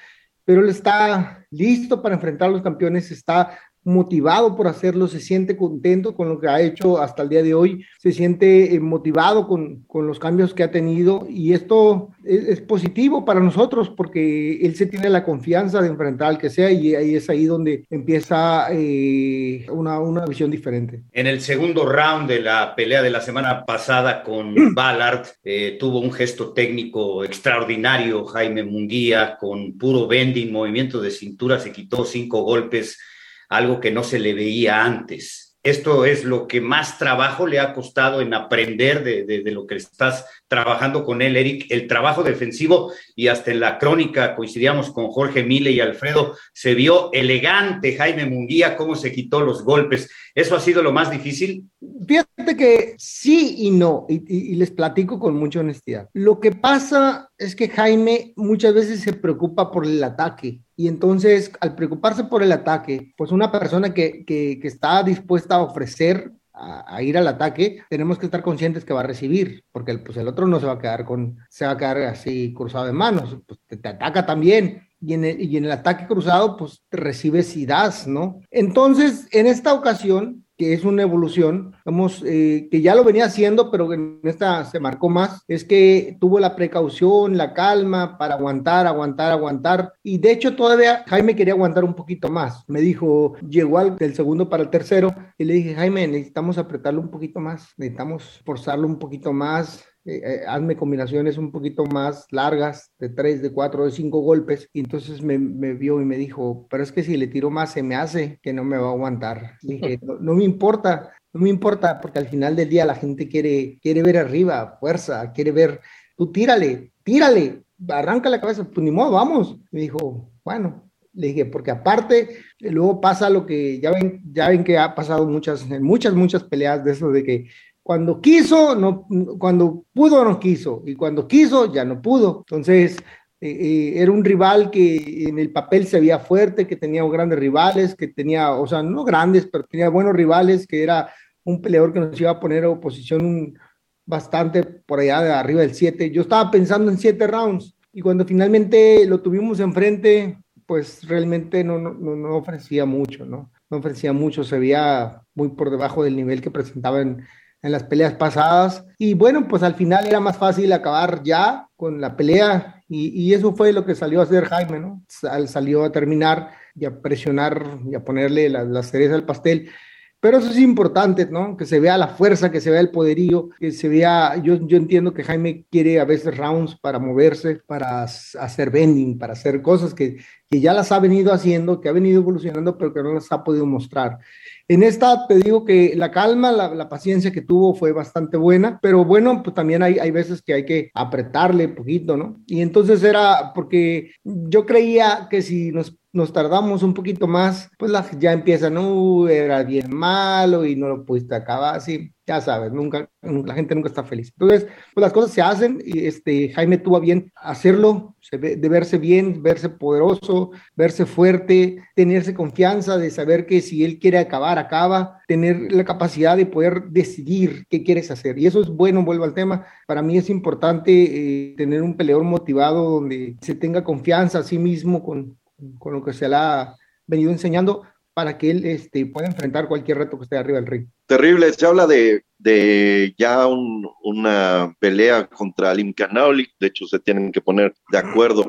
[SPEAKER 7] pero él está listo para enfrentar a los campeones, está motivado por hacerlo, se siente contento con lo que ha hecho hasta el día de hoy, se siente eh, motivado con, con los cambios que ha tenido y esto es, positivo para nosotros porque él se tiene la confianza de enfrentar al que sea y ahí es ahí donde empieza eh, una, una, visión diferente.
[SPEAKER 8] En el segundo round de la pelea de la semana pasada con Ballard, eh, tuvo un gesto técnico extraordinario Jaime Munguía con puro bending, movimiento de cintura, se quitó cinco golpes algo que no se le veía antes. Esto es lo que más trabajo le ha costado en aprender de, lo que estás trabajando con él, Eric. El trabajo defensivo y hasta en la crónica coincidíamos con Jorge Mile y Alfredo. Se vio elegante Jaime Munguía, cómo se quitó los golpes. ¿Eso ha sido lo más difícil?
[SPEAKER 7] Fíjate que sí y no, y, les platico con mucha honestidad. Lo que pasa es que Jaime muchas veces se preocupa por el ataque y entonces al preocuparse por el ataque, pues una persona que, que, está dispuesta a ofrecer a, ir al ataque, tenemos que estar conscientes que va a recibir, porque el, pues el otro no se va a quedar con, se va a quedar así cruzado de manos, pues te, ataca también. Y en, el, y en el ataque cruzado, pues recibes y das, ¿no? Entonces, en esta ocasión, es una evolución, vamos, eh, que ya lo venía haciendo, pero en esta se marcó más, es que tuvo la precaución, la calma para aguantar, aguantar, aguantar. Y de hecho todavía Jaime quería aguantar un poquito más. Me dijo, llegó al, del segundo para el tercero y le dije, Jaime, necesitamos apretarlo un poquito más, necesitamos forzarlo un poquito más, eh, eh, hazme combinaciones un poquito más largas, de tres, de cuatro, de cinco golpes. Y entonces me, me, vio y me dijo, pero es que si le tiro más se me hace que no me va a aguantar. dije, no, me importa, no me importa, porque al final del día la gente quiere, quiere ver arriba, fuerza, quiere ver, tú tírale, tírale, arranca la cabeza, pues ni modo, vamos. Me dijo, bueno, le dije, porque aparte, luego pasa lo que ya ven, ya ven que ha pasado muchas, muchas, muchas peleas de eso de que cuando quiso, no, cuando pudo, no quiso, y cuando quiso, ya no pudo. Entonces, eh, eh, era un rival que en el papel se veía fuerte, que tenía grandes rivales, que tenía, o sea, no grandes, pero tenía buenos rivales, que era un peleador que nos iba a poner a oposición bastante por allá de arriba del 7. Yo estaba pensando en 7 rounds, y cuando finalmente lo tuvimos enfrente, pues realmente no, no, no ofrecía mucho, ¿no? No ofrecía mucho, se veía muy por debajo del nivel que presentaba en, en las peleas pasadas. Y bueno, pues al final era más fácil acabar ya con la pelea y, y eso fue lo que salió a hacer Jaime, ¿no? salió a terminar y a presionar y a ponerle la, la cereza al pastel. Pero eso es importante, ¿no? Que se vea la fuerza, que se vea el poderío, que se vea, yo, yo entiendo que Jaime quiere a veces rounds para moverse, para hacer bending, para hacer cosas que, que ya las ha venido haciendo, que ha venido evolucionando, pero que no las ha podido mostrar. En esta te digo que la calma, la, paciencia que tuvo fue bastante buena, pero bueno, pues también hay, veces que hay que apretarle un poquito, ¿no? Y entonces era porque yo creía que si nos nos tardamos un poquito más, pues la, ya empieza, no, era bien malo y no lo pudiste acabar, así, ya sabes, nunca, la gente nunca está feliz. Entonces, pues las cosas se hacen y este, Jaime tuvo bien hacerlo, de verse bien, verse poderoso, verse fuerte, tenerse confianza de saber que si él quiere acabar, acaba, tener la capacidad de poder decidir qué quieres hacer. Y eso es bueno, vuelvo al tema, para mí es importante eh, tener un peleador motivado donde se tenga confianza a sí mismo con, con lo que se le ha venido enseñando para que él este, pueda enfrentar cualquier reto que esté arriba del ring.
[SPEAKER 5] Terrible, se habla de, de ya un, una pelea contra Alim Kanali, de hecho se tienen que poner de acuerdo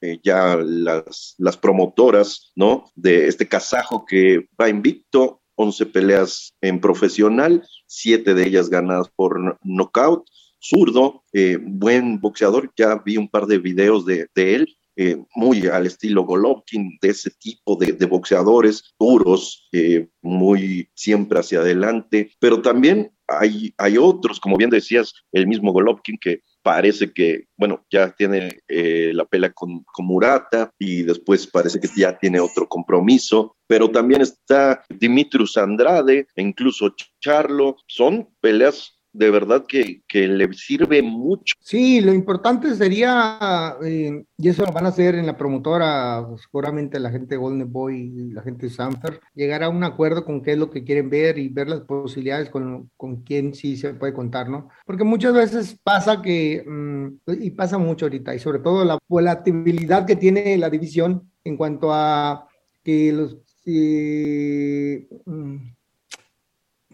[SPEAKER 5] eh, ya las, las promotoras, ¿no? De este kazajo que va invicto, 11 peleas en profesional, siete de ellas ganadas por knockout, zurdo, eh, buen boxeador, ya vi un par de videos de, de él, eh, muy al estilo Golovkin, de ese tipo de, boxeadores duros, eh, muy siempre hacia adelante, pero también hay, hay otros, como bien decías, el mismo Golovkin que parece que, bueno, ya tiene eh, la pelea con, con, Murata y después parece que ya tiene otro compromiso, pero también está Dimitrius Andrade e incluso Charlo, son peleas de verdad que, que, le sirve mucho.
[SPEAKER 7] Sí, lo importante sería, eh, y eso lo van a hacer en la promotora, seguramente la gente de Golden Boy la gente de Sanfer, llegar a un acuerdo con qué es lo que quieren ver y ver las posibilidades con, con quién sí se puede contar, ¿no? Porque muchas veces pasa que, mm, y pasa mucho ahorita, y sobre todo la volatilidad que tiene la división en cuanto a que los... Eh,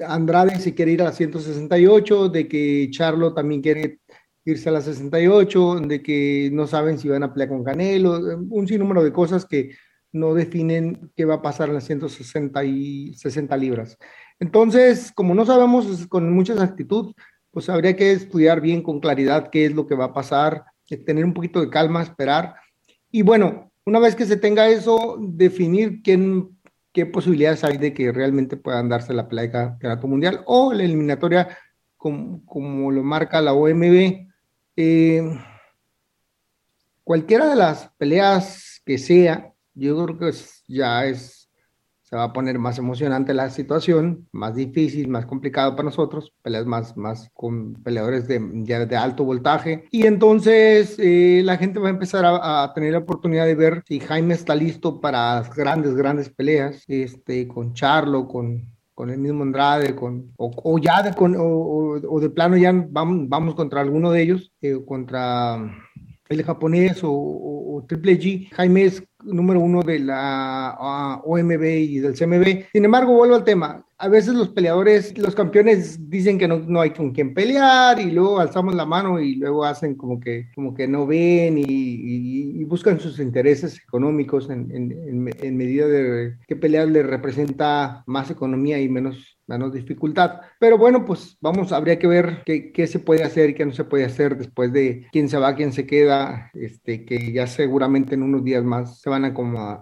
[SPEAKER 7] Andrade se quiere ir a la 168, de que Charlo también quiere irse a la 68, de que no saben si van a pelear con Canelo, un sinnúmero de cosas que no definen qué va a pasar en las 160 y 60 libras. Entonces, como no sabemos con mucha exactitud, pues habría que estudiar bien con claridad qué es lo que va a pasar, tener un poquito de calma, esperar. Y bueno, una vez que se tenga eso, definir quién qué posibilidades hay de que realmente puedan darse la de campeonato mundial o la eliminatoria como, como lo marca la OMB. Eh, cualquiera de las peleas que sea, yo creo que ya es se va a poner más emocionante la situación, más difícil, más complicado para nosotros, peleas más, más con peleadores de, de, alto voltaje. Y entonces eh, la gente va a empezar a, tener la oportunidad de ver si Jaime está listo para grandes, grandes peleas, este, con Charlo, con, con el mismo Andrade, con, o, ya de, con, o, de plano ya vamos, vamos contra alguno de ellos, eh, contra el japonés o, Triple G. Jaime es número uno de la OMB y del CMB. Sin embargo, vuelvo al tema. A veces los peleadores, los campeones dicen que no, no hay con quién pelear y luego alzamos la mano y luego hacen como que, como que no ven y, buscan sus intereses económicos en, en, medida de qué pelear le representa más economía y menos menos dificultad. Pero bueno, pues vamos, habría que ver qué, qué, se puede hacer y qué no se puede hacer después de quién se va, quién se queda, este, que ya seguramente en unos días más se van a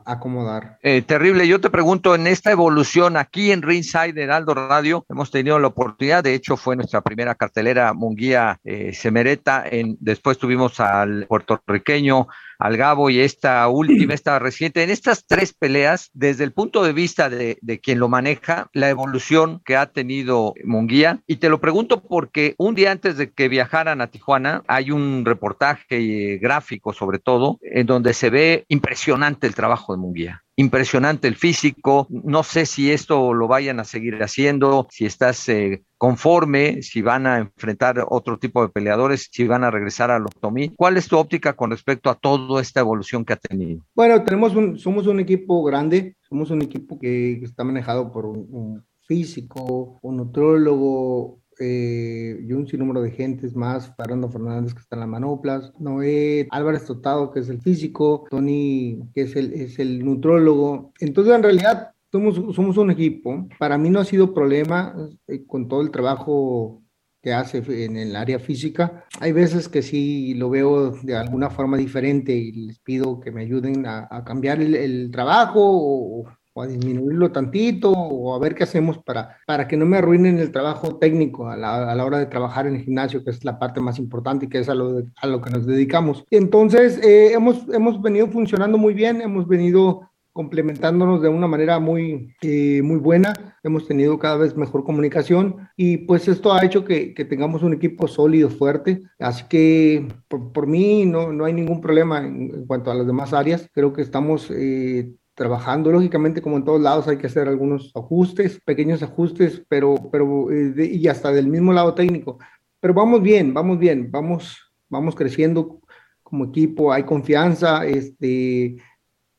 [SPEAKER 7] acomodar.
[SPEAKER 4] Eh, terrible, yo te pregunto, en esta evolución aquí en Ringside Heraldo Radio, hemos tenido la oportunidad, de hecho fue nuestra primera cartelera Munguía eh, Semereta, en, después tuvimos al puertorriqueño al Gabo y esta última, esta reciente, en estas tres peleas, desde el punto de vista de, de, quien lo maneja, la evolución que ha tenido Munguía. Y te lo pregunto porque un día antes de que viajaran a Tijuana, hay un reportaje gráfico sobre todo, en donde se ve impresionante el trabajo de Munguía impresionante el físico. No sé si esto lo vayan a seguir haciendo, si estás eh, conforme, si van a enfrentar otro tipo de peleadores, si van a regresar a Lotomí. ¿Cuál es tu óptica con respecto a toda esta evolución que ha tenido?
[SPEAKER 7] Bueno, tenemos un, somos un equipo grande, somos un equipo que está manejado por un, físico, un nutrólogo, eh, y un sinnúmero de gentes más, Fernando Fernández que está en la manoplas, Noé Álvarez Totado que es el físico, Tony que es el, es el nutrólogo. Entonces en realidad somos, somos un equipo. Para mí no ha sido problema eh, con todo el trabajo que hace en el área física. Hay veces que sí lo veo de alguna forma diferente y les pido que me ayuden a, cambiar el, trabajo o, a disminuirlo tantito o a ver qué hacemos para, para que no me arruinen el trabajo técnico a la, a la hora de trabajar en el gimnasio, que es la parte más importante y que es a lo, a lo que nos dedicamos. Entonces, eh, hemos, hemos venido funcionando muy bien, hemos venido complementándonos de una manera muy, eh, muy buena. Hemos tenido cada vez mejor comunicación y pues esto ha hecho que, que tengamos un equipo sólido, fuerte. Así que por, por mí no, no, hay ningún problema en, en, cuanto a las demás áreas. Creo que estamos... Eh, trabajando. Lógicamente, como en todos lados, hay que hacer algunos ajustes, pequeños ajustes, pero, pero eh, de, y hasta del mismo lado técnico. Pero vamos bien, vamos bien, vamos, vamos creciendo como equipo, hay confianza, este,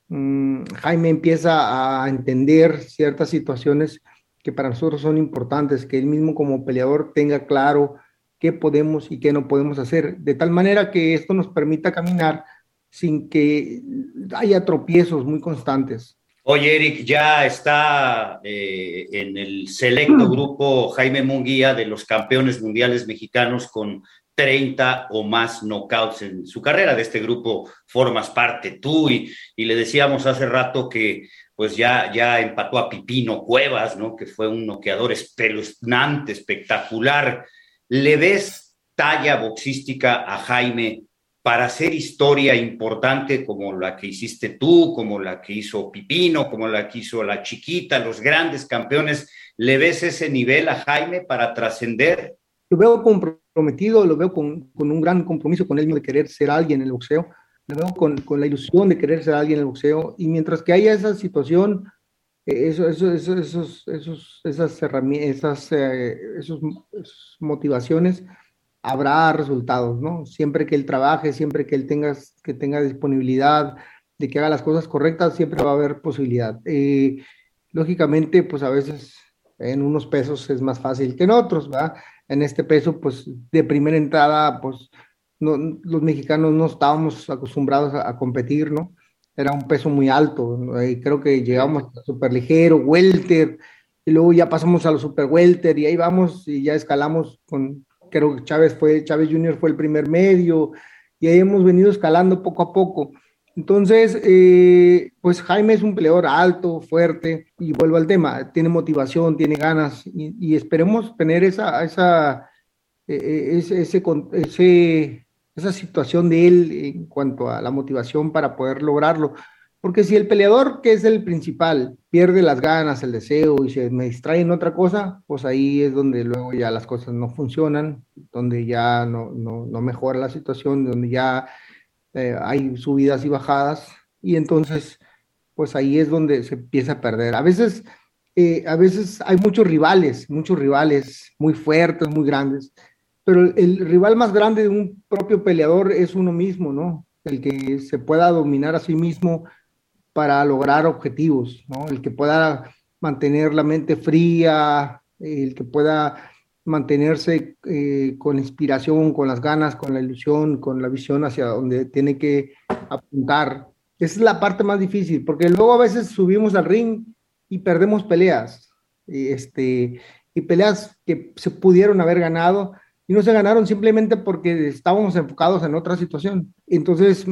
[SPEAKER 7] mmm, Jaime empieza a entender ciertas situaciones que para nosotros son importantes, que él mismo como peleador tenga claro qué podemos y qué no podemos hacer, de tal manera que esto nos permita caminar sin que haya tropiezos muy constantes.
[SPEAKER 8] Oye, Eric, ya está eh, en el selecto grupo Jaime Munguía de los campeones mundiales mexicanos con 30 o más knockouts en su carrera. De este grupo formas parte tú y, y le decíamos hace rato que pues ya, ya empató a Pipino Cuevas, ¿no? Que fue un noqueador espeluznante, espectacular. ¿Le ves talla boxística a Jaime para hacer historia importante como la que hiciste tú, como la que hizo Pipino, como la que hizo la chiquita, los grandes campeones? ¿Le ves ese nivel a Jaime para trascender?
[SPEAKER 7] Lo veo comprometido, lo veo con, con, un gran compromiso con él de querer ser alguien en el boxeo, lo veo con, con, la ilusión de querer ser alguien en el boxeo, y mientras que haya esa situación, eh, eso, eso, eso, esos, esos, esas herramientas, esas, eh, esos, esas motivaciones, habrá resultados, ¿no? Siempre que él trabaje, siempre que él tenga, que tenga disponibilidad de que haga las cosas correctas, siempre va a haber posibilidad. Eh, lógicamente, pues a veces en unos pesos es más fácil que en otros, ¿verdad? En este peso, pues de primera entrada, pues no, los mexicanos no estábamos acostumbrados a, a, competir, ¿no? Era un peso muy alto, ¿no? y creo que llegamos a super ligero, welter, y luego ya pasamos a los super welter, y ahí vamos y ya escalamos con, creo que Chávez fue, Chávez Junior fue el primer medio, y ahí hemos venido escalando poco a poco. Entonces, eh, pues Jaime es un peleador alto, fuerte, y vuelvo al tema, tiene motivación, tiene ganas, y, esperemos tener esa, esa, eh, ese, ese, esa situación de él en cuanto a la motivación para poder lograrlo. Porque si el peleador, que es el principal, pierde las ganas, el deseo y se me distrae en otra cosa, pues ahí es donde luego ya las cosas no funcionan, donde ya no, no, no mejora la situación, donde ya eh, hay subidas y bajadas, y entonces, pues ahí es donde se empieza a perder. A veces, eh, a veces hay muchos rivales, muchos rivales muy fuertes, muy grandes, pero el rival más grande de un propio peleador es uno mismo, ¿no? El que se pueda dominar a sí mismo para lograr objetivos. El que pueda mantener la mente fría, el que pueda mantenerse eh, con inspiración, con las ganas, con la ilusión, con la visión hacia donde tiene que apuntar. Esa es la parte más difícil, porque luego a veces subimos al ring y perdemos peleas, este, y peleas que se pudieron haber ganado y no se ganaron simplemente porque estábamos enfocados en otra situación. Entonces,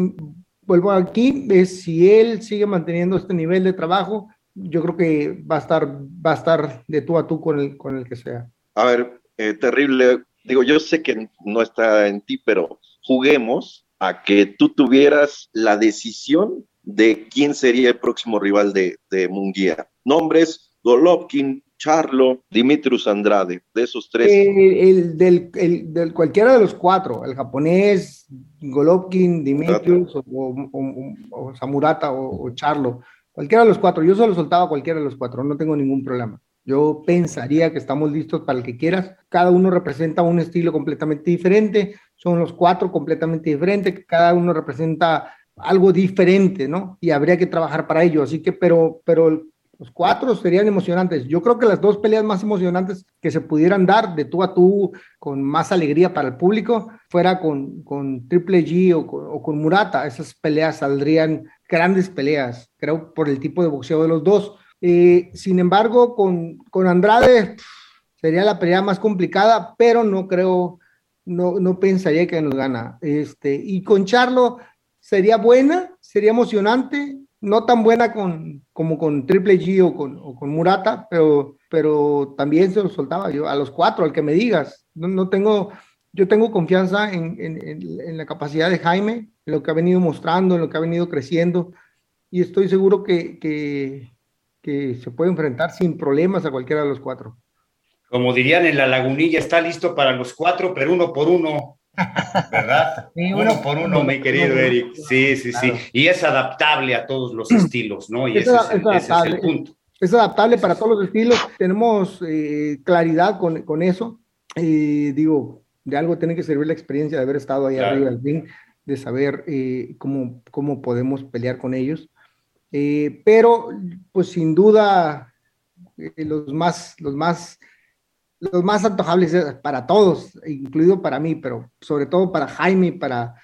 [SPEAKER 7] vuelvo aquí, es si él sigue manteniendo este nivel de trabajo, yo creo que va a estar, va a estar de tú a tú con el, con el que sea.
[SPEAKER 5] A ver, eh, terrible, digo, yo sé que no está en ti, pero juguemos a que tú tuvieras la decisión de quién sería el próximo rival de, de Munguía. Nombres, Golovkin, Charlo, Dimitrius Andrade, de esos tres.
[SPEAKER 7] El, el, del, el, del, cualquiera de los cuatro, el japonés, Golovkin, Dimitrius o, o, o, Samurata o, Charlo, cualquiera de los cuatro. Yo solo soltaba cualquiera de los cuatro, no tengo ningún problema. Yo pensaría que estamos listos para el que quieras. Cada uno representa un estilo completamente diferente. Son los cuatro completamente diferentes. Cada uno representa algo diferente, ¿no? Y habría que trabajar para ello. Así que, pero, pero Los cuatro serían emocionantes. Yo creo que las dos peleas más emocionantes que se pudieran dar de tú a tú con más alegría para el público fuera con, con Triple G o con, Murata. Esas peleas saldrían grandes peleas, creo, por el tipo de boxeo de los dos. Eh, sin embargo, con, con Andrade sería la pelea más complicada, pero no creo, no, no pensaría que nos gana. Este, y con Charlo sería buena, sería emocionante, no tan buena con, como con Triple G o con, Murata, pero, pero también se lo soltaba yo a los cuatro, al que me digas. No, tengo, yo tengo confianza en, en, en, la capacidad de Jaime, en lo que ha venido mostrando, en lo que ha venido creciendo, y estoy seguro que, que, que se puede enfrentar sin problemas a cualquiera de los cuatro
[SPEAKER 8] como dirían en la lagunilla, está listo para los cuatro, pero uno por uno, ¿verdad? uno, por uno, mi querido Eric. Sí, sí, sí. Y es adaptable a todos los estilos, ¿no? Y ese, es, el punto.
[SPEAKER 7] Es adaptable para todos los estilos. Tenemos eh, claridad con, con eso. Eh, digo, de algo tiene que servir la experiencia de haber estado ahí arriba del ring, de saber eh, cómo, cómo podemos pelear con ellos. pero, pues sin duda, los más, los más los más antojables para todos, incluido para mí, pero sobre todo para Jaime, para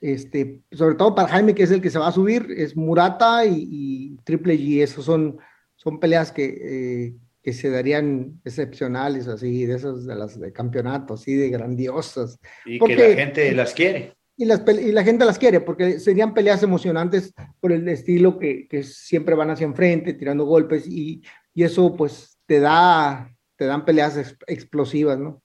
[SPEAKER 7] este, sobre todo para Jaime, que es el que se va a subir, es Murata y, Triple G, esos son, son peleas que, eh, que se darían excepcionales, así, de esas de las de campeonato, así de grandiosas.
[SPEAKER 8] Y que la gente las quiere.
[SPEAKER 7] Y, las, y la gente las quiere, porque serían peleas emocionantes por el estilo que, que siempre van hacia enfrente, tirando golpes, y, y eso pues te da te dan peleas explosivas, ¿no?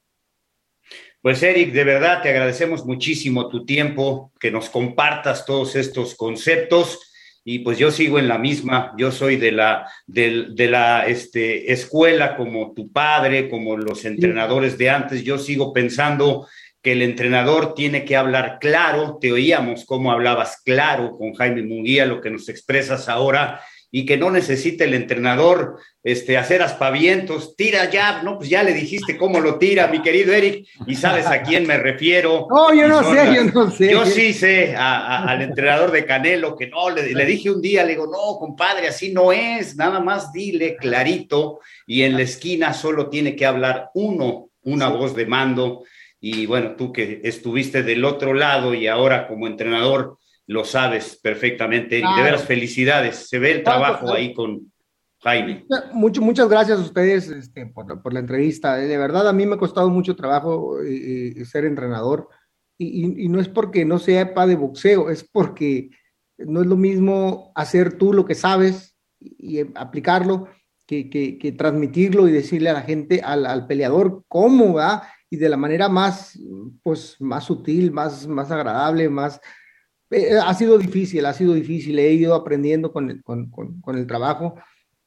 [SPEAKER 8] Pues Eric, de verdad te agradecemos muchísimo tu tiempo, que nos compartas todos estos conceptos. Y pues yo sigo en la misma, yo soy de la, de, la este, escuela como tu padre, como los entrenadores de antes, yo sigo pensando que el entrenador tiene que hablar claro, te oíamos cómo hablabas claro con Jaime Munguía, lo que nos expresas ahora, y que no necesita el entrenador este, hacer aspavientos, tira ya, no, pues ya le dijiste cómo lo tira, mi querido Eric, y sabes a quién me refiero.
[SPEAKER 7] No, yo no sé, yo no sé.
[SPEAKER 8] Yo sí sé al entrenador de Canelo que no, le, le, dije un día, le digo, no, compadre, así no es, nada más dile clarito, y en la esquina solo tiene que hablar uno, una voz de mando, y bueno, tú que estuviste del otro lado y ahora como entrenador, lo sabes perfectamente. y De veras, felicidades. Se ve el trabajo ahí con Jaime.
[SPEAKER 7] Mucho, muchas gracias a ustedes este, por, la entrevista. De verdad, a mí me ha costado mucho trabajo eh, eh, ser entrenador. Y, no es porque no sepa de boxeo, es porque no es lo mismo hacer tú lo que sabes y, aplicarlo que, que, transmitirlo y decirle a la gente, al, al peleador, cómo va y de la manera más, pues, más sutil, más, más agradable, más, eh, ha sido difícil, ha sido difícil, he ido aprendiendo con el, con, con, el trabajo,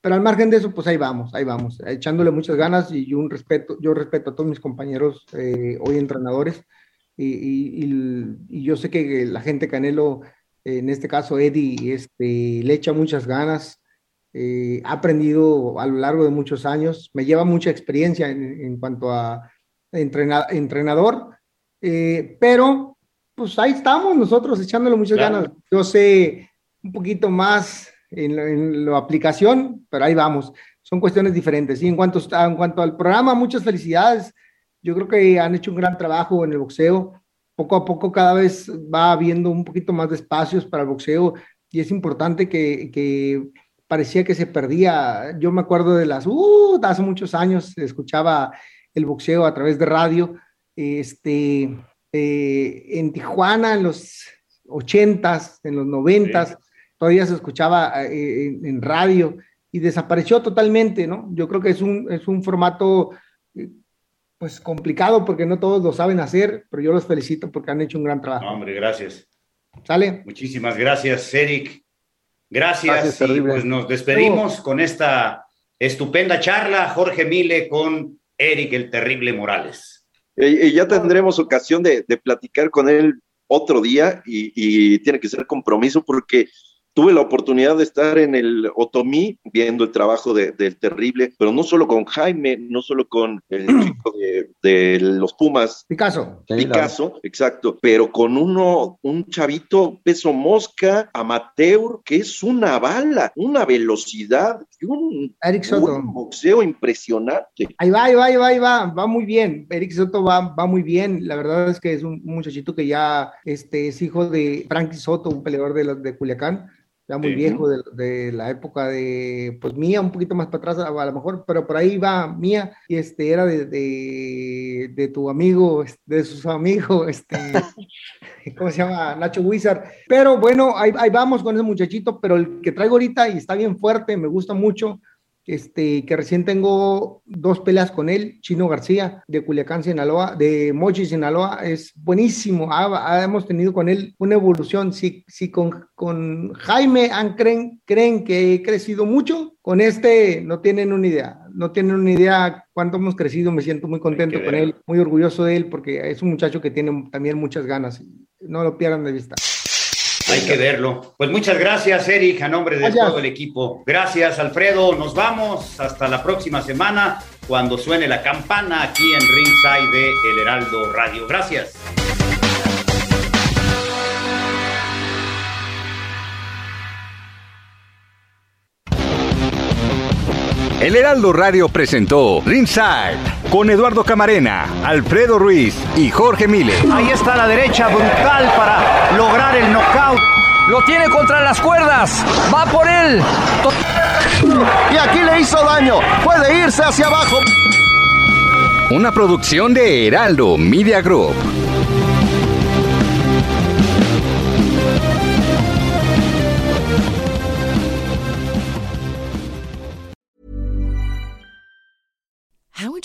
[SPEAKER 7] pero al margen de eso, pues ahí vamos, ahí vamos, echándole muchas ganas y un respeto, yo respeto a todos mis compañeros eh, hoy entrenadores y, y, yo sé que la gente Canelo, en este caso Eddie, este, le echa muchas ganas, eh, ha aprendido a lo largo de muchos años, me lleva mucha experiencia en, en cuanto a entrenador, pero pues ahí estamos nosotros echándole muchas ganas. Yo sé un poquito más en, la aplicación, pero ahí vamos. Son cuestiones diferentes. Y en cuanto, en cuanto al programa, muchas felicidades. Yo creo que han hecho un gran trabajo en el boxeo. Poco a poco cada vez va habiendo un poquito más de espacios para el boxeo y es importante que, que parecía que se perdía. Yo me acuerdo de las, uh, hace muchos años escuchaba el boxeo a través de radio. Este, eh, en Tijuana en los ochentas, en los noventas, todavía se escuchaba eh, en, radio y desapareció totalmente, ¿no? Yo creo que es un, es un formato eh, pues complicado porque no todos lo saben hacer, pero yo los felicito porque han hecho un gran trabajo.
[SPEAKER 8] hombre, gracias.
[SPEAKER 7] ¿Sale?
[SPEAKER 8] Muchísimas gracias, Eric. Gracias, y pues nos despedimos con esta estupenda charla, Jorge Mile con Eric el Terrible Morales.
[SPEAKER 5] Y, ya tendremos ocasión de, platicar con él otro día y, tiene que ser compromiso porque tuve la oportunidad de estar en el Otomí viendo el trabajo del terrible, pero no solo con Jaime, no solo con el chico de, los Pumas.
[SPEAKER 7] Picasso.
[SPEAKER 5] Picasso, exacto, pero con uno, un chavito peso mosca, amateur, que es una bala, una velocidad y un, un boxeo impresionante.
[SPEAKER 7] Ahí va, ahí va, ahí va, ahí va, va muy bien. Eric Soto va, va muy bien. La verdad es que es un muchachito que ya este, es hijo de Frankie Soto, un peleador de, de Culiacán ya muy viejo de, la época de, pues mía, un poquito más para atrás a, lo mejor, pero por ahí va mía, y este era de, de, tu amigo, de sus amigos, este, ¿cómo se llama? Nacho Wizard. Pero bueno, ahí, ahí vamos con ese muchachito, pero el que traigo ahorita y está bien fuerte, me gusta mucho, este, que recién tengo dos peleas con él, Chino García, de Culiacán, Sinaloa, de Mochi, Sinaloa, es buenísimo, hemos tenido con él una evolución, si, si con, con Jaime creen, creen que he crecido mucho, con este no tienen una idea, no tienen una idea cuánto hemos crecido, me siento muy contento con él, muy orgulloso de él, porque es un muchacho que tiene también muchas ganas, no lo pierdan de vista.
[SPEAKER 8] Hay que verlo. Pues muchas gracias, Eric, a nombre de todo el equipo. Gracias, Alfredo. Nos vamos hasta la próxima semana cuando suene la campana aquí en Ringside de El Heraldo Radio. Gracias.
[SPEAKER 2] El Heraldo Radio presentó Ringside con Eduardo Camarena, Alfredo Ruiz y Jorge Mile.
[SPEAKER 3] Ahí está la derecha brutal para lograr el knockout.
[SPEAKER 4] Lo tiene contra las cuerdas. Va por él.
[SPEAKER 2] Y aquí le hizo daño. Puede irse hacia abajo. Una producción de Heraldo Media Group.